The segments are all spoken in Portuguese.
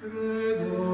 Credo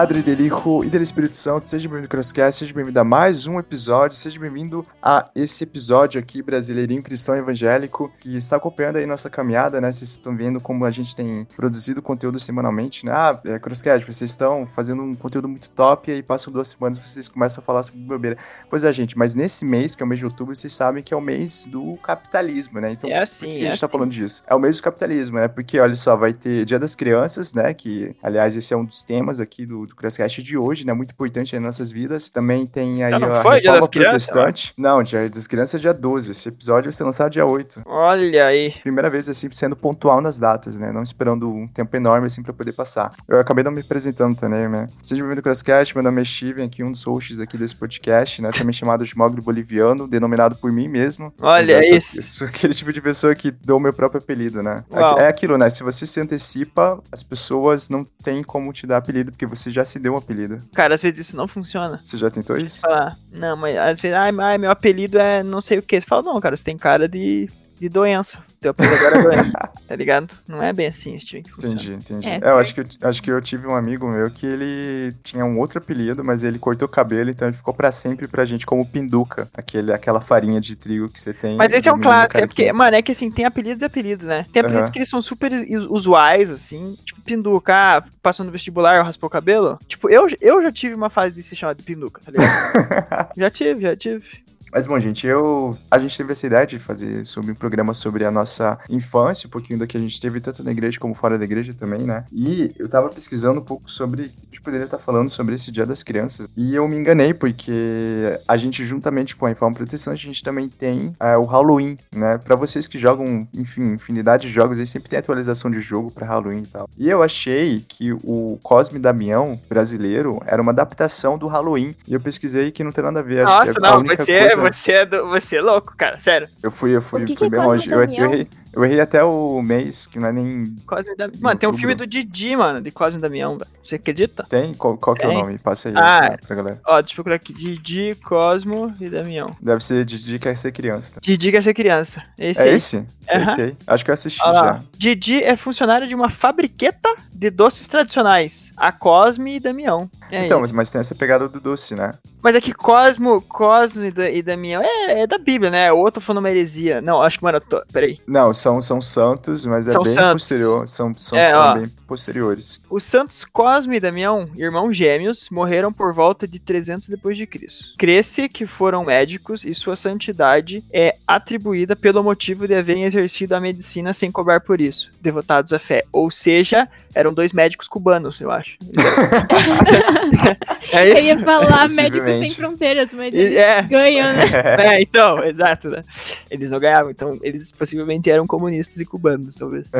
Padre, Hijo e dele Espírito Santo, seja bem-vindo ao Crosscast, seja bem-vindo a mais um episódio, seja bem-vindo a esse episódio aqui, brasileirinho cristão evangélico, que está acompanhando aí nossa caminhada, né? Vocês estão vendo como a gente tem produzido conteúdo semanalmente, né? Ah, é, Crosscast, vocês estão fazendo um conteúdo muito top e aí passam duas semanas vocês começam a falar sobre bobeira. Pois é, gente, mas nesse mês, que é o mês de outubro, vocês sabem que é o mês do capitalismo, né? Então, É assim, por que a é gente tá assim. falando disso? É o mês do capitalismo, né? Porque, olha só, vai ter Dia das Crianças, né? Que, aliás, esse é um dos temas aqui do, do Crosscast de hoje, né? Muito importante nas nossas vidas. Também tem aí não a foi reforma das Crianças, protestante. Não, Dia das Crianças é dia 12. Esse episódio vai ser lançado dia 8. Olha aí. Primeira vez, assim, sendo pontual nas datas, né? Não esperando um tempo enorme, assim, pra poder passar. Eu acabei não me apresentando também, né? Seja bem-vindo ao Crosscast, meu nome é Steven, aqui um dos hosts aqui desse podcast, né? Também chamado de Mogli Boliviano, denominado por mim mesmo. Olha sou- isso. eu sou aquele tipo de pessoa que dou o meu próprio apelido, né? Uau. É aquilo, né? Se você se antecipa, as pessoas não têm como te dar apelido, porque você já se deu um apelido. Cara, às vezes isso não funciona. Você já tentou isso? Falar, não, mas às vezes, ai, ai, meu apelido é não sei o que. Você fala, não, cara, você tem cara de, de doença. Teu apelido agora é doença. tá ligado? Não é bem assim, Steven, que funciona. Entendi, entendi. É, É, eu acho que, eu, acho que eu tive um amigo meu que ele tinha um outro apelido, mas ele cortou o cabelo, então ele ficou pra sempre pra gente como pinduca. Aquele, aquela farinha de trigo que você tem. Mas esse é um clássico, é porque, mano, é que assim, tem apelidos e apelidos, né? Tem apelidos Aham. que eles são super us- usuais, assim, tipo pinduca, ah, passando no vestibular, raspou o cabelo. Tipo, eu, eu já tive uma fase de se chamar de pinduca, tá ligado? já tive, já tive. Mas bom, gente, eu. A gente teve essa ideia de fazer sobre um programa sobre a nossa infância, um pouquinho da que a gente teve tanto na igreja como fora da igreja também, né? E eu tava pesquisando um pouco sobre. A gente poderia estar falando sobre esse Dia das Crianças. E eu me enganei, porque a gente, juntamente com a Reforma Protestante, a gente também tem é, o Halloween, né? Pra vocês que jogam, enfim, infinidade de jogos, aí sempre tem atualização de jogo pra Halloween e tal. E eu achei que o Cosme Damião brasileiro era uma adaptação do Halloween. E eu pesquisei que não tem nada a ver. Nossa, a não, é- coisa- você, é do- você é louco, cara, sério. eu fui, eu fui, que fui que longe. Eu, eu errei, eu errei até o mês, que não é nem. Cosme. Mano, tem um filme do Didi, mano, de Cosme e Damião, velho. Você acredita? Tem? Qual, qual que é o nome? Passa aí Ah. pra, pra galera. Ó, deixa eu procurar aqui. Didi, Cosmo e Damião. Deve ser Didi quer ser criança. Tá? Didi quer ser criança. Esse É aí. esse? Acertei. Acho que eu assisti Olha lá. já. Didi é funcionário de uma fabriqueta de doces tradicionais. A Cosme e Damião. É então, mas, isso. mas tem essa pegada do doce, né? Mas é que Cosmo, Cosmo e, Da- Damião é, é da Bíblia, né? O outro falando uma heresia. Não, acho que, mano, eu tô... peraí. Não, são, são santos, mas é São bem santos. posterior. São, são, É, são bem posteriores. Os santos Cosme e Damião, irmãos gêmeos, morreram por volta de 300 depois de Cristo. Cresce que foram médicos e sua santidade é atribuída pelo motivo de haverem exercido a medicina sem cobrar por isso, devotados à fé. Ou seja, eram dois médicos cubanos, eu acho. é Eu isso? ia falar Médicos Possivelmente. Sem Fronteiras, mas eles É, ganham, né? é, então, exato, né? Eles não ganhavam, então eles possivelmente eram comunistas e cubanos, talvez.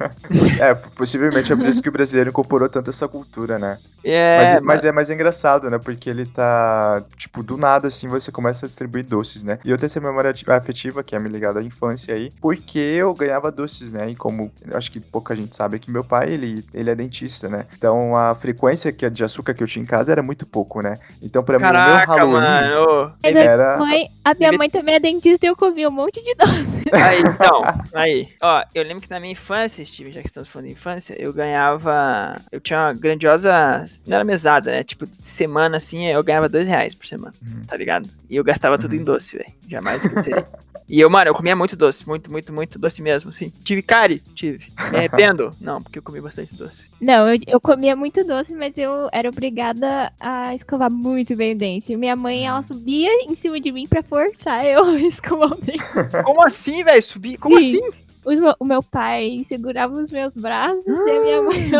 é, possivelmente é por isso que o brasileiro incorporou tanto essa cultura, né? É, mas, mas é mais engraçado, né? Porque ele tá, tipo, do nada, assim, você começa a distribuir doces, né? E eu tenho essa memória afetiva, que é me ligada à infância aí, porque eu ganhava doces, né? E como eu acho que pouca gente sabe, é que meu pai, ele, ele é dentista, né? Então a frequência que, de açúcar que eu tinha em casa era muito pouco, né? Então pra mim, o meu Caraca, Halloween mano. Mas a era... mãe, a minha mãe também é dentista e eu comia um monte de doce. Aí, então, aí. Ó, eu lembro que na minha infância, Steve, já que estamos falando de infância, eu ganhava. Eu tinha uma grandiosa. Não era mesada, né? Tipo, semana assim, eu ganhava dois reais por semana, Uhum. tá ligado? E eu gastava tudo em doce, velho. Jamais esquecerei. E eu, mano, eu comia muito doce, muito, muito, muito doce mesmo, assim. Tive cárie? Tive. Me arrependo? Não, porque eu comi bastante doce. Não, eu, eu comia muito doce, mas eu era obrigada a escovar muito bem o dente. Minha mãe, ela subia em cima de mim pra forçar eu a escovar o dente. Como assim, velho? Subi? Como Sim. assim? Os o meu pai segurava os meus braços e a minha mãe.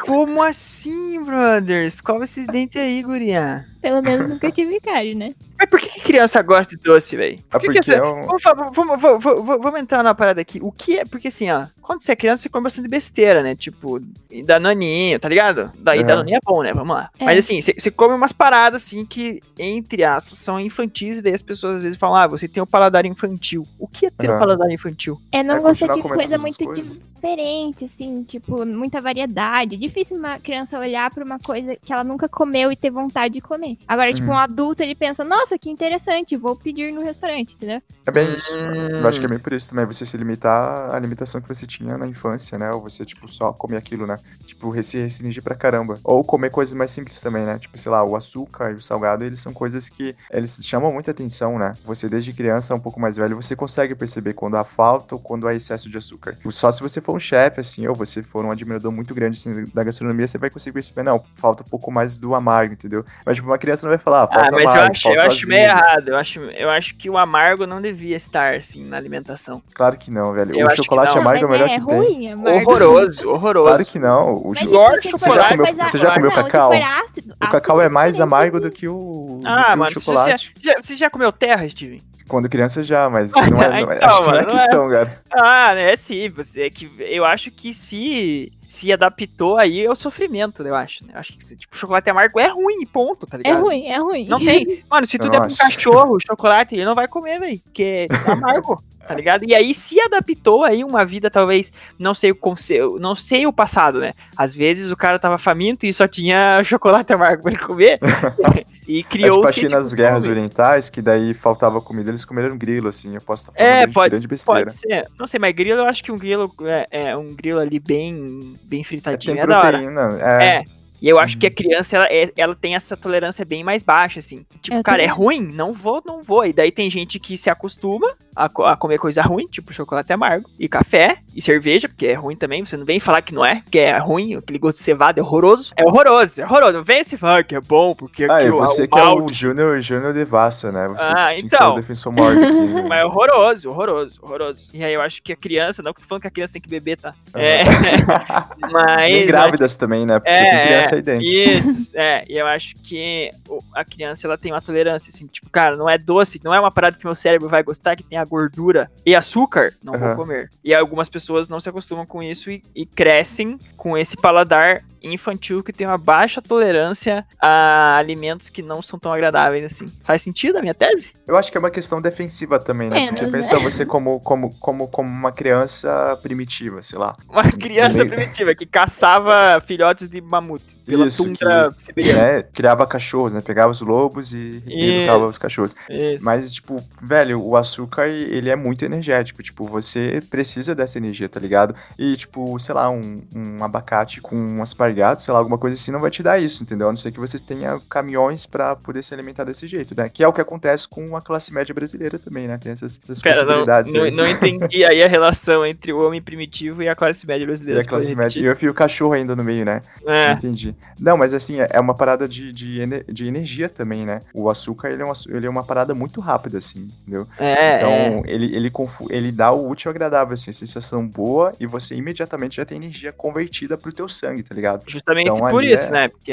Como assim, brother? Escova esses dentes aí, guria. Pelo menos nunca tive cárie, né? Mas por que, que criança gosta de doce, velho? Ah, Por que que essa- é um- Vamos, vamos, vamos, vamos, vamos entrar na parada aqui. O que é? Porque assim, ó, quando você é criança, você come bastante besteira, né? Tipo, danoninho, tá ligado? Daí Uhum. danoninho é bom, né? Vamos lá. É. Mas assim, você, você come umas paradas assim que, entre aspas, são infantis, e daí as pessoas às vezes falam, ah, você tem um paladar infantil. O que é ter um Uhum. paladar infantil? É não É gostar de coisa muito coisas. diferente, assim, tipo, muita variedade. É difícil uma criança olhar pra uma coisa que ela nunca comeu e ter vontade de comer. Agora, tipo, Uhum. um adulto, ele pensa, nossa, que interessante, vou pedir no restauranante, entendeu? É bem isso. Hum. Eu acho que é bem por isso também, você se limitar à limitação que você tinha na infância, né? Ou você, tipo, só comer aquilo, né? Tipo, se restringir pra caramba. Ou comer coisas mais simples também, né? Tipo, sei lá, o açúcar e o salgado, eles são coisas que eles chamam muita atenção, né? Você, desde criança, um pouco mais velho, você consegue perceber quando há falta ou quando há excesso de açúcar. Só se você for um chefe, assim, ou você for um admirador muito grande, assim, da gastronomia, você vai conseguir perceber, não, falta um pouco mais do amargo, entendeu? Mas, tipo, uma criança não vai falar, ah, Ah, falta mas eu amargo, acho, eu acho meio errado. Eu acho, eu acho que o amargo não devia estar, assim, na alimentação. Claro que não, velho. Eu o chocolate não. amargo é o melhor é que tem. ruim, é amargo. Horroroso, horroroso. Claro que não. O Mas, cho- Gosto tipo, você já chocolate, comeu, você já comeu não, cacau? Ácido, O cacau é mais diferente. amargo do que o, do Ah, que o mano, você, chocolate. já, você já comeu terra, Steven? Quando criança já, mas não é, não é- Então, acho que não é mano, não é. questão, cara. Ah, né, sim, você é que eu acho que se se adaptou aí é o sofrimento, eu acho. Né? Eu acho que tipo, chocolate amargo é ruim, ponto, tá É ligado? ruim, é ruim. Não tem. Mano, se tu Eu der não pra um acho. cachorro chocolate, ele não vai comer, velho. Porque é amargo, tá ligado? E aí se adaptou aí uma vida, talvez, não sei o conce- não sei o passado, né? Às vezes o cara tava faminto e só tinha chocolate amargo pra ele comer. e É criou tipo o assim nas guerras orientais, que daí faltava comida, eles comeram grilo, assim. Eu posso estar falando É, grande, pode, grande besteira. pode ser. Não sei, mas grilo eu acho que um grilo é, é um grilo ali bem, bem É, fritadinho tem é, da hora. proteína. É, É. E eu acho Uhum. que a criança, ela, é- ela tem essa tolerância bem mais baixa, assim. Tipo, Eu cara, é também. ruim? Não vou, não vou. E daí tem gente que se acostuma a, a comer coisa ruim, tipo chocolate amargo, e café, e cerveja, porque é ruim também. Você não vem falar que não é, que é ruim, aquele gosto de cevada é horroroso. É horroroso, é horroroso. Não vem se falar que é bom, porque Ah, aqui e o- você que é o Júnior Júnior Devassa, né? Você Ah, que que ser então. o defensor maior aqui. né? Mas é horroroso, horroroso, horroroso. E aí eu acho que a criança, não que eu tô falando que a criança tem que beber, tá? É. Mas. Eu grávidas também, né? Porque É, tem criança é, aí dentro. Isso, é, e eu acho que a criança ela tem uma tolerância, assim, tipo, cara, não é doce, não é uma parada que meu cérebro vai gostar, que tem a gordura e açúcar, não Aham. vou comer. E algumas pessoas não se acostumam com isso e, e crescem com esse paladar infantil que tem uma baixa tolerância a alimentos que não são tão agradáveis assim. Faz sentido a minha tese? Eu acho que é uma questão defensiva também, né? Porque né? pensa você como, como, como, como uma criança primitiva, sei lá. Uma criança meio- primitiva que caçava filhotes de mamute pela Isso, tundra siberiana. Né? Criava cachorros, né? Pegava os lobos e, e educava os cachorros. Isso. Mas, tipo, velho, o açúcar, ele é muito energético. Tipo, você precisa dessa energia, tá ligado? E, tipo, sei lá, um, um abacate com um aspargado, sei lá, alguma coisa assim, não vai te dar isso, entendeu? A não ser que você tenha caminhões pra poder se alimentar desse jeito, né? Que é o que acontece com a classe média brasileira também, né? Tem essas, essas não, possibilidades não, aí. não entendi aí a relação entre o homem primitivo e a classe média E brasileira. a classe média. E eu fio o cachorro ainda no meio, né? É, Entendi. Não, mas assim, é é uma parada de, de, de energia também, né? O açúcar, ele é, uma, ele é uma parada muito rápida, assim, entendeu? é, é. Então, ele, ele, confu- ele dá o útil ao agradável, assim, a sensação boa e você imediatamente já tem energia convertida pro teu sangue, tá ligado? Justamente Então, por isso, é- né? Porque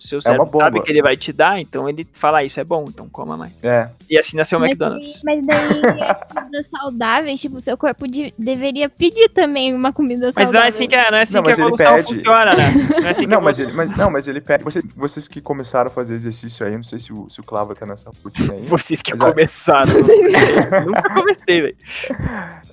seu uma cérebro sabe que ele vai te dar, então ele fala, ah, isso é bom, então coma mais. É, E assim nasceu o Mas McDonald's. daí, mas daí as comidas saudáveis, tipo, seu corpo de- deveria pedir também uma comida Mas saudável. não é assim que, é- não é assim Não, que a mas ele evolução pede- funciona, né? Não é assim que não, a mas ele, mas, não, mas ele pede. Vocês, vocês que começaram a fazer exercício aí, não sei se o, se o Clava tá nessa rotina aí. Vocês que Mas, começaram. Nunca comecei, velho.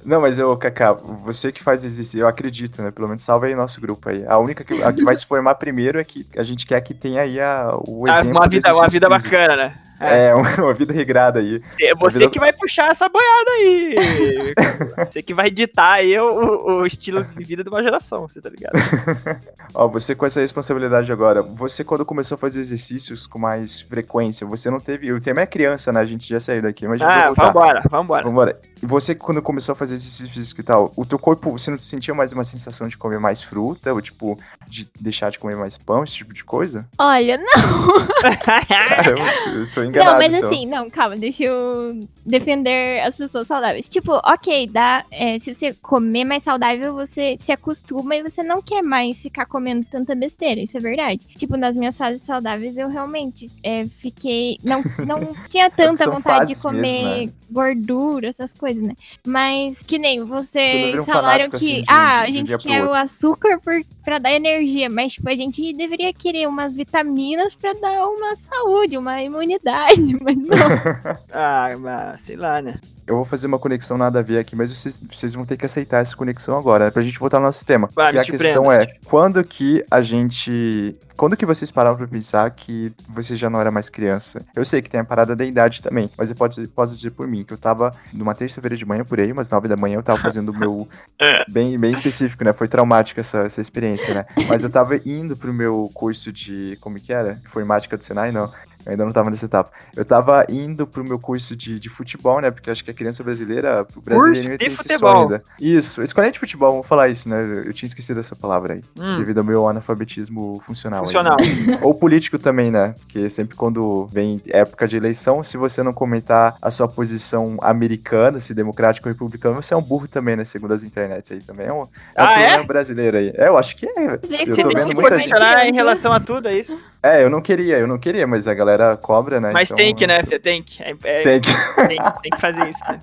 Não, mas eu, Kaká, você que faz exercício, eu acredito, né? Pelo menos salve aí nosso grupo aí. A única que, a que vai se formar primeiro é que a gente quer que tenha aí a, o Ah, exemplo. uma vida, uma vida físico. bacana, né? É, uma vida regrada aí. É você vida- que vai puxar essa boiada aí. você que vai ditar aí o, o- estilo de vida de uma geração, você tá ligado? Ó, você com essa responsabilidade agora, você quando começou a fazer exercícios com mais frequência, você não teve. O tema é criança, né? A gente já saiu daqui, mas a gente vai Ah, voltar. vambora, vambora. Vambora. E você, quando começou a fazer exercício físico e tal, o teu corpo, você não sentia mais uma sensação de comer mais fruta? Ou, tipo, de deixar de comer mais pão, esse tipo de coisa? Olha, não. Caramba, eu tô indo enganado. Não, mas então. assim, não, calma, deixa eu defender as pessoas saudáveis. Tipo, ok, dá. é, se você comer mais saudável, você se acostuma e você não quer mais ficar comendo tanta besteira. Isso é verdade. Tipo, nas minhas fases saudáveis, eu realmente é, fiquei. Não, não tinha tanta vontade de comer mesmo, né? gordura, essas coisas, né? Mas que nem vocês um falaram que. assim, um- ah, a gente quer o açúcar por, pra dar energia. Mas, tipo, a gente deveria querer umas vitaminas pra dar uma saúde, uma imunidade. Mas não. Ah, mas sei lá, né? Eu vou fazer uma conexão nada a ver aqui, mas vocês, vocês vão ter que aceitar essa conexão agora, né? Pra gente voltar no nosso tema. Vai, que a questão surpreenda. é, quando que a gente... Quando que vocês pararam pra pensar que você já não era mais criança? Eu sei que tem a parada da idade também, mas eu posso, posso dizer por mim, que eu tava numa terça-feira de manhã, por aí, umas nove da manhã, eu tava fazendo o meu... bem, bem específico, né? Foi traumática essa, essa experiência, né? Mas eu tava indo pro meu curso de... Como que era? Informática do Senai? Não. Eu ainda não tava nessa etapa. Eu tava indo pro meu curso de, de futebol, né? Porque acho que a criança brasileira, o brasileiro tem esse futebol. sonho ainda. Isso, escolhente de futebol, vamos falar isso, né? Eu, tinha esquecido essa palavra aí. Hum, Devido ao meu analfabetismo funcional. aí, funcional. né? Ou político também, né? Porque sempre quando vem época de eleição, se você não comentar a sua posição americana, se democrático ou republicano, você é um burro também, né? Segundo as internets aí também. É um, é um Ah, é? problema brasileiro aí. É, eu acho que é. Que Eu você tô tem vendo que muita se gente- posicionar em relação a tudo, é isso? É, eu não queria, eu não queria, mas a galera cobra, né? Mas Então, tem que, né? Tem que. É, é- Tem que, tem, tem que fazer isso, né?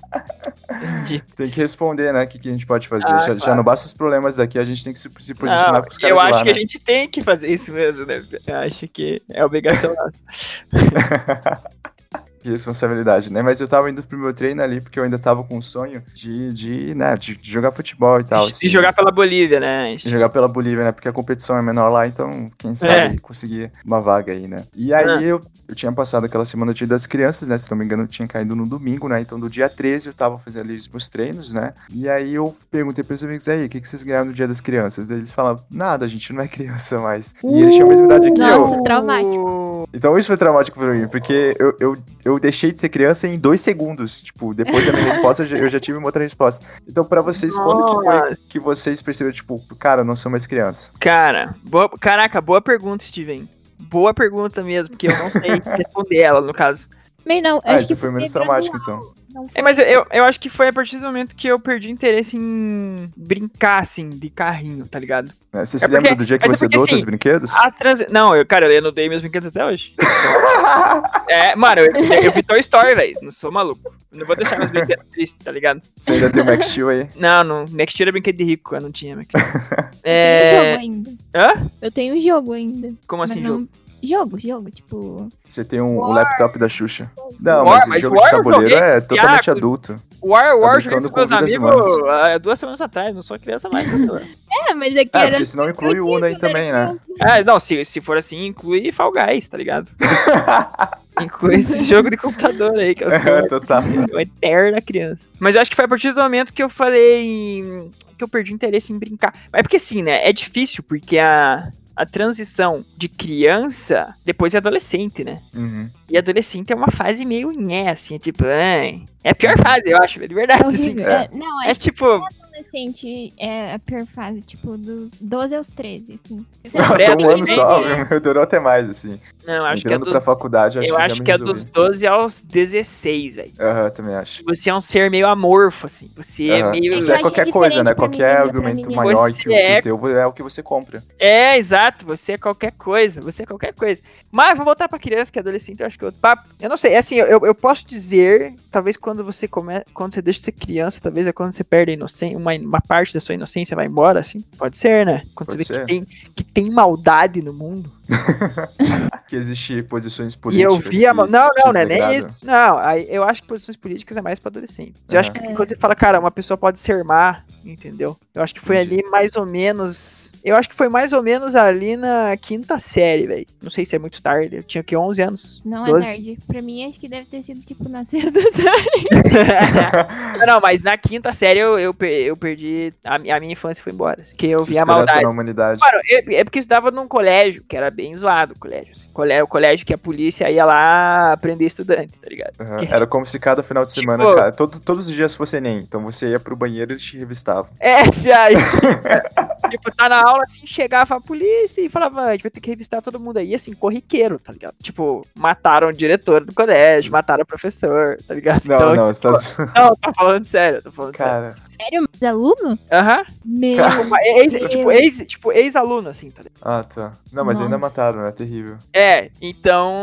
Entendi. tem que responder, né? O que, que a gente pode fazer. Ah, já, já claro. não basta os problemas daqui, a gente tem que se, se posicionar Não, com os caras eu acho lá, que né? a gente tem que fazer isso mesmo, né? Eu acho que é obrigação nossa. Que responsabilidade, né? Mas eu tava indo pro meu treino ali porque eu ainda tava com o sonho de, de, né, de, de jogar futebol e tal. E assim. jogar pela Bolívia, né? E jogar pela Bolívia, né? Porque a competição é menor lá, então quem sabe conseguir uma vaga aí, né? E aí Ah. eu, eu tinha passado aquela semana do Dia das Crianças, né? Se não me engano, eu tinha caído no domingo, né? Então do dia 13 eu tava fazendo ali os meus treinos, né? E aí eu perguntei pros amigos aí, o que, que vocês ganharam no Dia das Crianças? Daí eles falavam, nada, a gente não é criança mais. E eles tinham a mesma idade que eu. Nossa, traumático. Então isso foi traumático pra mim, porque eu, eu, eu deixei de ser criança em dois segundos. Tipo, depois da minha resposta, eu já- tive uma outra resposta. Então, pra vocês, quando que foi Nossa. que vocês perceberam, tipo, cara, eu não sou mais criança? Cara, boa, caraca, boa pergunta, Steven. Boa pergunta mesmo, porque eu não sei responder ela, no caso. Mas não, Ah, acho então que foi menos gradual, traumático, então. É, mas eu, eu, acho que foi a partir do momento que eu perdi interesse em brincar, assim, de carrinho, tá ligado? Né? Você É se porque- lembra do dia que mas é você porque, doou assim, brinquedos? A trans... Não, eu, cara, eu não dei meus brinquedos até hoje. é, mano, eu, eu vi Toy Story, velho. Não sou maluco. Não vou deixar meus brinquedos tristes, tá ligado? Você ainda tem o Max Steel aí? Não, não. Max Steel era brinquedo de rico, eu não tinha Max Steel. Eu tenho É. jogo ainda. Hã? Eu tenho um jogo ainda. Como assim, não- jogo? Jogo, jogo, tipo. Você tem um, o laptop da Xuxa. Não, War, mas mas jogo War de eu tabuleiro joguei. é totalmente Iago. adulto. War, Tá War, brincando joguei com com meus amigos há duas semanas atrás. Não sou criança mais. né? É, mas aqui É, era. porque senão inclui o Uno aí divertido, também, né? É, não, se, se for assim, inclui Fall Guys, tá ligado? inclui esse jogo de computador aí, que eu sou Total. uma eterna criança. Mas eu acho que foi a partir do momento que eu falei em- que eu perdi interesse em brincar. Mas é porque assim, né? É difícil, porque a, a transição de criança depois é adolescente, né? Uhum. E adolescente é uma fase meio nhé, assim, é tipo, ai, é a pior fase, eu acho, de verdade, É assim. é. É, não, É acho tipo, que adolescente é a pior fase, tipo, dos 12 aos 13, assim. Nossa, um ano só, é- meu, durou até mais, assim. Não, acho que é Entrando dos, pra faculdade, acho eu que acho que é dos 12 aos 16, velho. Aham, também acho. Você é um ser meio amorfo, assim. Você é Aham. meio. Eu Você é qualquer coisa, né? Qualquer menina, pra argumento maior Você que o, que é- o teu é o que você compra. É, exato, você é qualquer coisa, você é qualquer coisa. Mas vou voltar pra criança, que é adolescente, eu acho que eu. pá, Eu não sei, assim, eu, eu posso dizer, talvez quando você come, quando você deixa de ser criança, talvez é quando você perde a inocência, uma, uma parte da sua inocência vai embora, assim. Pode ser, né? Quando Pode você vê ser. que tem, que tem maldade no mundo. Que existe posições E políticas. eu vi a. que Não, não, não é nem isso. Não, aí eu acho que posições políticas é mais pra adolescente. Eu acho que quando você fala, cara, uma pessoa pode ser má, entendeu? Eu acho que foi Entendi. ali mais ou menos. Eu acho que foi mais ou menos ali na quinta série, velho. Não sei se é muito tarde. Eu tinha que 11 anos. Não 12. é nerd. Pra mim, acho que deve ter sido, tipo, na sexta série. não, não, mas na quinta série eu, eu, eu perdi. A, a minha infância foi embora. Porque eu vi a maldade. na humanidade. Mano, é, é porque eu estudava num colégio que era bem zoado o colégio. assim. Colé- O colégio que a polícia ia lá prender estudante, tá ligado? Aham, Era como se cada final de semana, Tipo- cara, todo- todos os dias fosse Enem. Então você ia pro banheiro e eles te revistavam. É, fiai. tipo, tá na aula, assim, chegava a polícia e falava, a gente vai ter que revistar todo mundo aí, assim, corriqueiro, tá ligado? Tipo, mataram o diretor do colégio, mataram o professor, tá ligado? Não, Então, não, tipo, você tá zoando. não, tô falando sério, tô falando sério. Cara, Sério, mas aluno? Aham. Meu Uma ex- Deus. tipo, ex, tipo, ex-aluno, assim, tá ligado? ah, tá. Não, mas ainda Nossa. mataram, é terrível. É, então.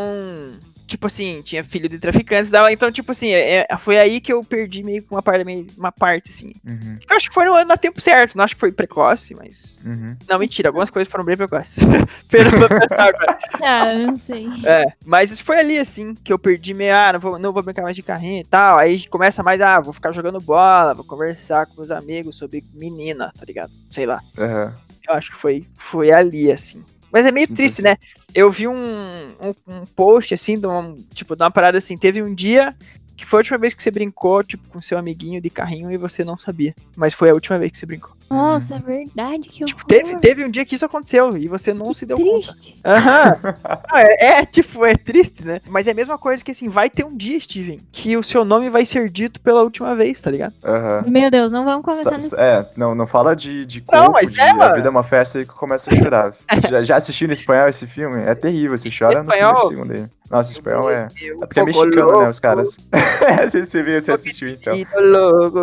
Tipo assim, tinha filho de traficantes, dava, então, tipo assim, é- é- foi aí que eu perdi meio que uma parte, meio, uma parte, assim. Uhum, Eu acho que foi no, no tempo certo, não acho que foi precoce, mas. uhum. Não, mentira, algumas coisas foram bem precoces. Pelo agora. Ah, não sei. É, mas isso foi ali, assim, que eu perdi meio, ah, não vou, não vou brincar mais de carrinho e tal. Aí começa mais, ah, vou ficar jogando bola, vou conversar com meus amigos sobre menina, tá ligado? Sei lá. aham. Eu acho que foi, foi ali, assim. Mas é meio triste, né? Eu vi um, um, um post, assim, de uma, tipo, de uma parada assim, teve um dia que foi a última vez que você brincou, tipo, com seu amiguinho de carrinho e você não sabia. Mas foi a última vez que você brincou. Nossa, é verdade que eu. Tipo, teve, teve um dia que isso aconteceu e você não se deu conta. Triste. Aham. Ah, é, é, tipo, é triste, né? Mas é a mesma coisa que assim, vai ter um dia, Steven, que o seu nome vai ser dito pela última vez, tá ligado? Aham. Meu Deus, não vamos começar Sa- nesse. É, não, não fala de, de Não, mas de é, A mano. Vida é uma Festa que começa a chorar. Você já, já assistiu no espanhol esse filme? É terrível, você chora no Espanhol? primeiro segundo aí. Nossa, espanhol é... É porque é mexicano, né, louco, os caras. Você, você viu, você assistiu então. Louco.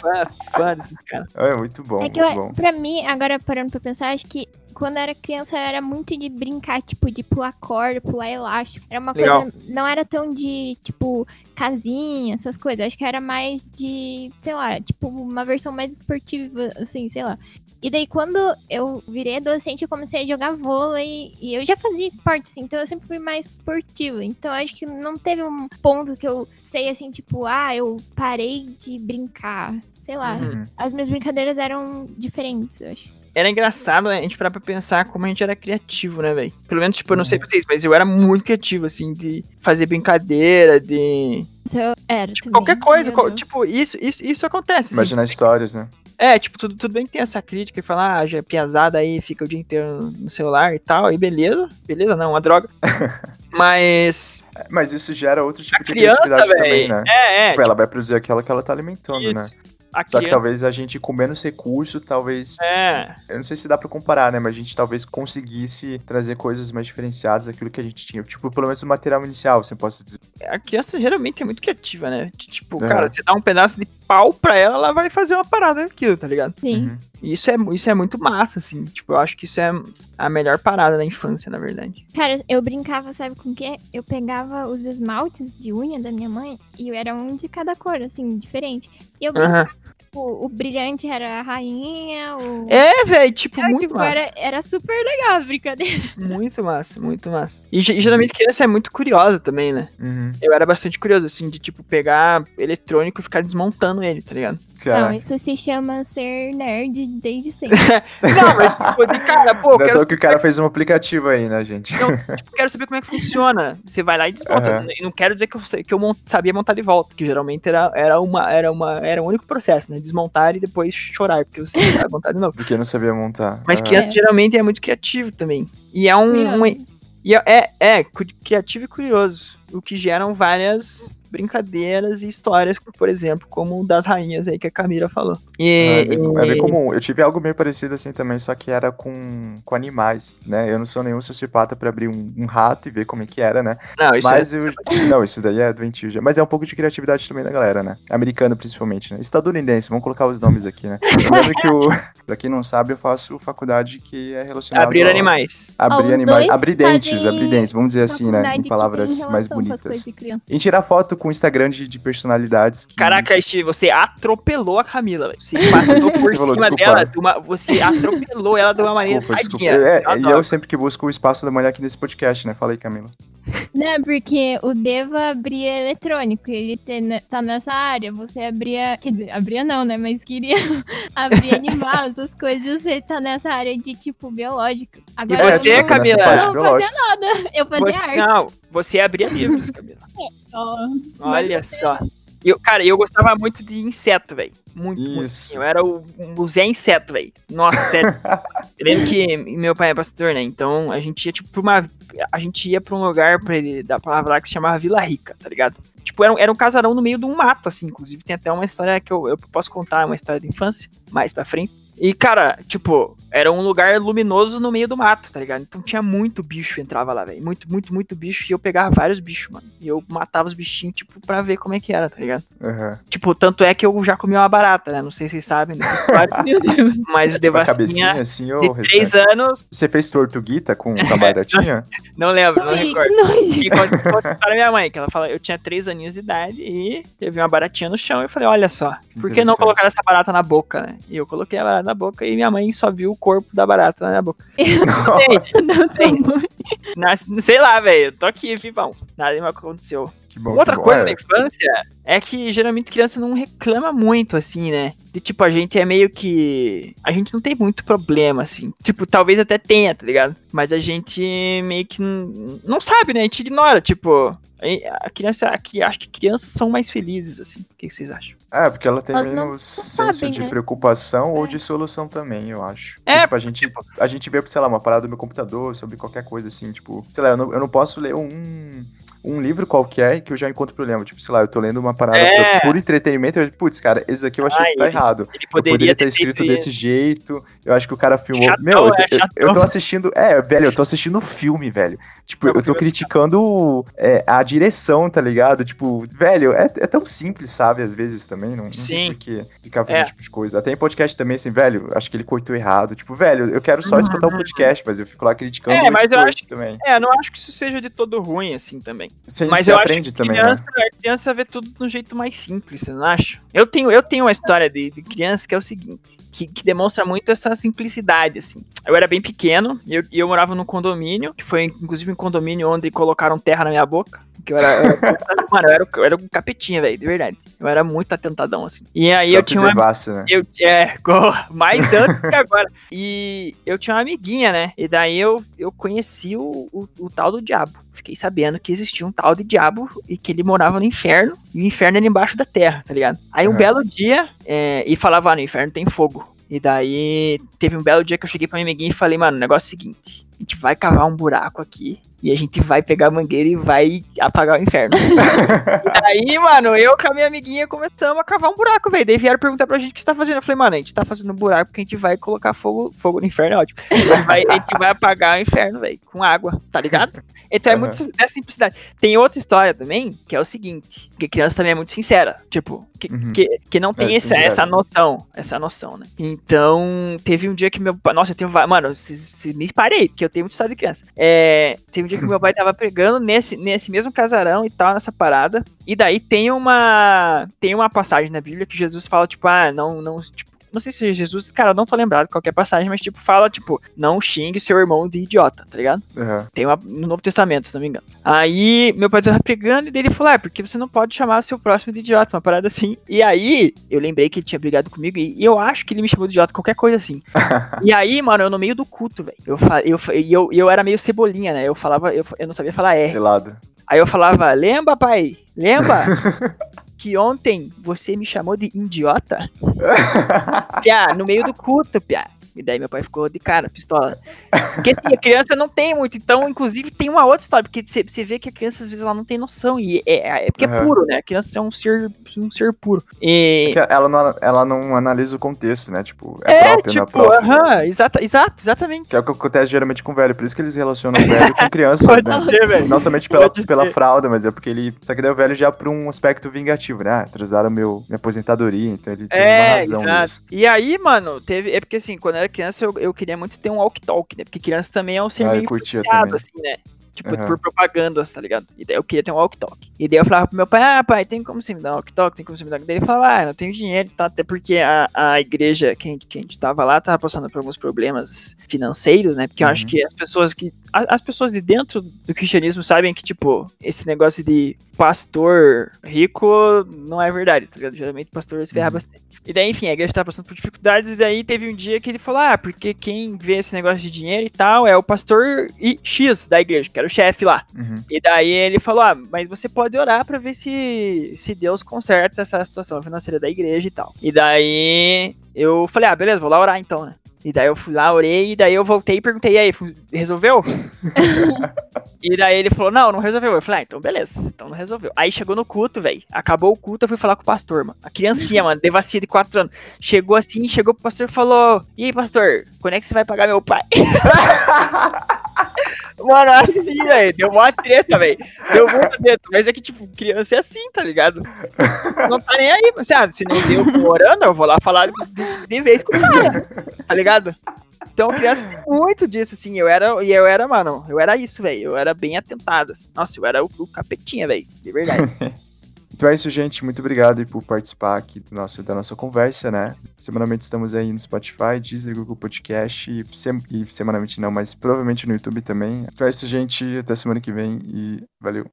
fã, fã desses caras. É muito bom, É muito que eu, bom. pra mim, agora parando pra pensar, acho que quando eu era criança era muito de brincar, tipo, de pular corda, pular elástico. Era uma Legal. coisa. Não era tão de, tipo, casinha, essas coisas. Acho que era mais de, sei lá, tipo, uma versão mais esportiva, assim, sei lá. E daí, quando eu virei adolescente, eu comecei a jogar vôlei. E eu já fazia esporte, assim, então eu sempre fui mais esportiva. Então acho que não teve um ponto que eu sei, assim, tipo, ah, eu parei de brincar. Sei lá. Uhum. As minhas brincadeiras eram diferentes, eu acho. Era engraçado né, a gente parar pra pensar como a gente era criativo, né, velho? Pelo menos, tipo, eu não sei vocês, mas eu era muito criativo, assim, de fazer brincadeira, de. Isso eu era também. Qualquer coisa, qual- Deus. tipo, isso, isso, isso acontece. assim. Imaginar histórias, né? É, tipo, tudo, tudo bem que tem essa crítica e falar, ah, já é piazada aí, fica o dia inteiro no celular e tal, aí beleza, beleza, não, uma droga. Mas É, Mas isso gera outro tipo a de criança, criatividade também, velho, né? é, é, Tipo, ela vai produzir aquela que ela tá alimentando, Isso. né? A Só que criança, talvez a gente, com menos recurso, talvez. é, Eu não sei se dá pra comparar, né? Mas a gente talvez conseguisse trazer coisas mais diferenciadas daquilo que a gente tinha. Tipo, pelo menos o material inicial, você posso dizer. a criança geralmente é muito criativa, né? Tipo, É. cara, você dá um pedaço de pau pra ela, ela vai fazer uma parada daquilo, tá ligado? Sim. Uhum. E isso é, isso é muito massa, assim, tipo, eu acho que isso é a melhor parada da infância, na verdade. Cara, eu brincava, sabe com o quê? Eu pegava os esmaltes de unha da minha mãe e era um de cada cor, assim, diferente. E eu brincava, tipo, o brilhante era a rainha, o. É, velho, tipo, Era, muito tipo, massa. era, era super legal a brincadeira. Muito massa, muito massa. E, e geralmente criança é muito curiosa também, né? Uhum. Eu era bastante curioso, assim, de, tipo, pegar eletrônico e ficar desmontando ele, tá ligado? Cara, Não, isso se chama ser nerd desde sempre. Não, mas, tipo, de cara, pô, eu não é à quero, que o cara fez um aplicativo aí, né, gente? tipo, quero saber como é que funciona. Você vai lá e desmonta. E não quero dizer que eu, que eu mon- sabia montar de volta, que geralmente era, era, uma, era, uma, era o único processo, né? Desmontar e depois chorar, porque você não sabe montar de novo. Porque eu não sabia montar. Mas Ah, criança É. geralmente é muito criativo também. E é um. um- e é, é, é, criativo e curioso. O que geram várias brincadeiras e histórias, por exemplo, como o das rainhas aí que a Camila falou. É, E, bem, é bem e- comum. Eu tive algo meio parecido assim também, só que era com, com animais, né? Eu não sou nenhum sociopata pra abrir um, um rato e ver como é que era, né? Não, isso Mas é, eu. Não, isso daí é doentio já. Mas é um pouco de criatividade também da galera, né? Americano principalmente, né? Estadunidense, vamos colocar os nomes aqui, né? Lembrando que o. Pra quem não sabe, eu faço faculdade que é relacionada. abrir animais. Ó, Abrir animais. Abrir dentes, abrir dentes, vamos dizer assim, né? Em palavras mais bonitas. E tirar foto com o Instagram de, de personalidades que. Caraca, Steve, você atropelou a Camila, velho. Você passou por Você falou, cima desculpa. dela, de uma- você atropelou ela de uma maneira Desculpa, desculpa. tadinha. É, Eu e eu sempre que busco o espaço da mulher aqui nesse podcast, né? Fala aí, Camila. Não, porque o Deva abria eletrônico, ele te- tá nessa área, você abria, quer dizer, abria não, né, mas queria abrir animal, essas coisas, você tá nessa área de, tipo, biológica. Agora E eu você, não, tipo, Camila? parte não fazia nada, eu fazia Você, arte. não, você abria livros, Camila. Ó, Olha só. E Eu, cara, eu gostava muito de inseto, velho. Muito, muito. Isso. Eu era o, o Zé Inseto, velho. Nossa, sério. eu lembro que meu pai é pastor, né? Então a gente ia, tipo, pra uma. A gente ia pra um lugar pra ele, da palavra lá que se chamava Vila Rica, tá ligado? Tipo, era um, era um casarão no meio de um mato, assim. Inclusive, tem até uma história que eu, eu posso contar, uma história de infância, mais pra frente. E, cara, tipo, era um lugar luminoso no meio do mato, tá ligado? Então tinha muito bicho que entrava lá, velho. Muito, muito, muito bicho. E eu pegava vários bichos, mano. E eu matava os bichinhos, tipo, pra ver como é que era, tá ligado? Aham. Tipo, tanto é que eu já comi uma barata, né? Não sei se vocês sabem história. Meu Deus. mas o Tipo, a Devassinha, cabecinha assim, ou de três anos, Você fez tortuguita com a baratinha? não lembro, não Ai, recordo. que nojo. E para minha mãe, que ela fala, eu tinha três aninhos de idade e teve uma baratinha no chão. E eu falei, olha só, por que não colocar essa barata na boca, né? E eu coloquei a barata na boca e minha mãe só viu corpo da barata na minha boca. Nossa, Não sei. Nas- sei lá, velho, tô aqui, vivão. Nada me aconteceu. que bom. Outra coisa É, da infância é que geralmente criança não reclama muito, assim, né? De tipo, a gente é meio que. A gente não tem muito problema, assim. Tipo, talvez até tenha, tá ligado? Mas a gente meio que não, sabe, né? A gente ignora, tipo. a- criança. Aqui, acho que crianças são mais felizes, assim. O que vocês acham? É, porque ela tem Elas menos não senso sabem, de né? preocupação ou É. de solução também, eu acho. É, tipo, a gente, a gente vê, sei lá, uma parada do meu computador sobre qualquer coisa, assim, tipo, sei lá, eu não, eu não posso ler um, um livro qualquer que eu já encontro problema. Tipo, sei lá, eu tô lendo uma parada É. por entretenimento, eu, putz, cara, esse daqui eu achei Ah, que tá ele errado. Ele Eu poderia, poderia ter ter escrito feito desse jeito. Eu acho que o cara filmou. Chatão, Meu, eu tô, é, eu- eu, tô assistindo. É, velho, eu tô assistindo filme, velho. Tipo, Não, eu tô é criticando é, a direção, tá ligado? Tipo, velho, é, é tão simples, sabe? Às vezes também. Não, não Sim. tem por que ficar fazendo É. esse tipo de coisa. Até em podcast também, assim, velho, acho que ele cortou errado. Tipo, velho, eu quero só escutar o podcast, mas eu fico lá criticando Uhum. É, mas eu acho- também. É, eu não acho que isso seja de todo ruim, assim, também. Você, Mas você eu aprende acho que também, né? criança, a criança vê tudo de um jeito mais simples, você não acha? Eu tenho, eu tenho uma história de, de criança que é o seguinte, que, que demonstra muito essa simplicidade, assim. Eu era bem pequeno e eu, eu morava num condomínio, que foi inclusive um condomínio onde colocaram terra na minha boca. Que eu era, eu era- mano, eu era, eu era um capetinha, velho, de verdade. Eu era muito atentadão, assim. E aí eu Próprio tinha uma né? eu, é, mais antes que agora. E eu tinha uma amiguinha, né? E daí eu, eu conheci o, o, o tal do diabo. Fiquei sabendo que existia um tal de diabo e que ele morava no inferno. E o inferno era embaixo da terra, tá ligado? Aí um belo dia, é, e falava, ah, no inferno tem fogo. E daí teve um belo dia que eu cheguei pra minha amiguinha e falei, mano, o negócio é o seguinte: a gente vai cavar um buraco aqui e a gente vai pegar a mangueira e vai apagar o inferno. e daí, mano, eu com a minha amiguinha começamos a cavar um buraco, velho. Daí vieram perguntar pra gente o que você tá fazendo. Eu falei, mano, a gente tá fazendo um buraco porque a gente vai colocar fogo, fogo no inferno, é ótimo. A gente vai, a gente vai apagar o inferno, velho, com água, tá ligado? Então é Aham. muito dessa simplicidade. Tem outra história também, que é o seguinte, que criança também é muito sincera, tipo, que, Uhum. que, que não tem É, essa, essa noção, essa noção, né? Então, teve um dia que meu nossa, eu tenho, mano, se, se me parei, porque eu tenho muita história de criança. É, teve um dia que meu pai tava pregando nesse, nesse mesmo casarão e tal, nessa parada, e daí tem uma, tem uma passagem na Bíblia que Jesus fala, tipo, ah, não, não, tipo, não sei se Jesus, cara, eu não tô lembrado qualquer passagem, mas tipo, fala, tipo, não xingue seu irmão de idiota, tá ligado? Aham. Tem uma, no Novo Testamento, se não me engano. Aí, meu pai tava pregando e daí ele falou: Ah, porque você não pode chamar o seu próximo de idiota, uma parada assim. E aí, eu lembrei que ele tinha brigado comigo e, eu acho que ele me chamou de idiota, qualquer coisa assim. e aí, mano, eu no meio do culto, velho. Eu, eu, e eu, eu era meio cebolinha, né? Eu falava, eu, eu não sabia falar R. Gelado. Aí eu falava: Lembra, pai? Lembra? Que ontem você me chamou de idiota? Piá, no meio do culto, piá. E daí meu pai ficou de cara, pistola. Porque assim, a criança não tem muito. Então, inclusive, tem uma outra história. Porque você vê que a criança, às vezes, ela não tem noção. E é, é porque é Aham. puro, né? A criança é um ser, um ser puro. E. Porque ela não, ela não analisa o contexto, né? Tipo, é, É, próprio, não é tipo, próprio. aham, exata, exato, exatamente. Que é o que acontece geralmente com o velho. Por isso que eles relacionam velho com criança. Pode né? ser, velho. Não somente pela, Pode pela ser. fralda, mas é porque ele. Só que daí o velho já pra um aspecto vingativo, né? Ah, atrasaram meu, minha aposentadoria, então ele tem uma É, razão exato. nisso. E aí, mano, teve. É porque assim, quando eu era criança, eu, eu queria muito ter um walk-talk, né? Porque criança também é um ser Ah, meio assim, né? Tipo, Aham. por propagandas, tá ligado? E daí eu queria ter um walk-talk. E daí eu falava pro meu pai, ah, pai, tem como você me dar um walk-talk? Tem como você me dar? Daí ele falava, ah, não tenho dinheiro, tá? Até porque a, a igreja que a, gente, que a gente tava lá tava passando por alguns problemas financeiros, né? Porque eu acho Uhum. que as pessoas que. a- As pessoas de dentro do cristianismo sabem que, tipo, esse negócio de pastor rico não é verdade, tá ligado? Geralmente pastor se ferra Uhum. bastante. E daí, enfim, a igreja tava passando por dificuldades, e daí teve um dia que ele falou: Ah, porque quem vê esse negócio de dinheiro e tal é o pastor X da igreja, que era o chefe lá. Uhum. E daí ele falou: Ah, mas você pode orar pra ver se, se Deus conserta essa situação financeira da igreja e tal. E daí eu falei: Ah, beleza, vou lá orar então, né? E daí eu fui lá, orei, e daí eu voltei e perguntei: E aí, resolveu? E daí ele falou, não, não resolveu. Eu falei, ah, então beleza, então não resolveu. Aí chegou no culto, velho. Acabou o culto, eu fui falar com o pastor, mano. A criancinha, mano, devassia de 4 anos. Chegou assim, chegou pro pastor e falou: E aí, pastor, quando é que você vai pagar meu pai? Mano, assim, velho. Deu uma treta, velho. Deu muita treta. Mas é que, tipo, criança é assim, tá ligado? Não tá nem aí. Você, ah, se não deu orando, eu vou lá falar de, de vez com o cara. Tá ligado? Então, criança tem muito disso, assim. Eu era, e eu era, mano, eu era isso, velho. Eu era bem atentado. Assim. Nossa, eu era o, o capetinha, velho. De verdade. Então é isso, gente. Muito obrigado por participar aqui do nosso, da nossa conversa, né? Semanalmente estamos aí no Spotify, Deezer, Google Podcast e, sem, e semanalmente não, mas provavelmente no YouTube também. Então é isso, gente. Até semana que vem e valeu.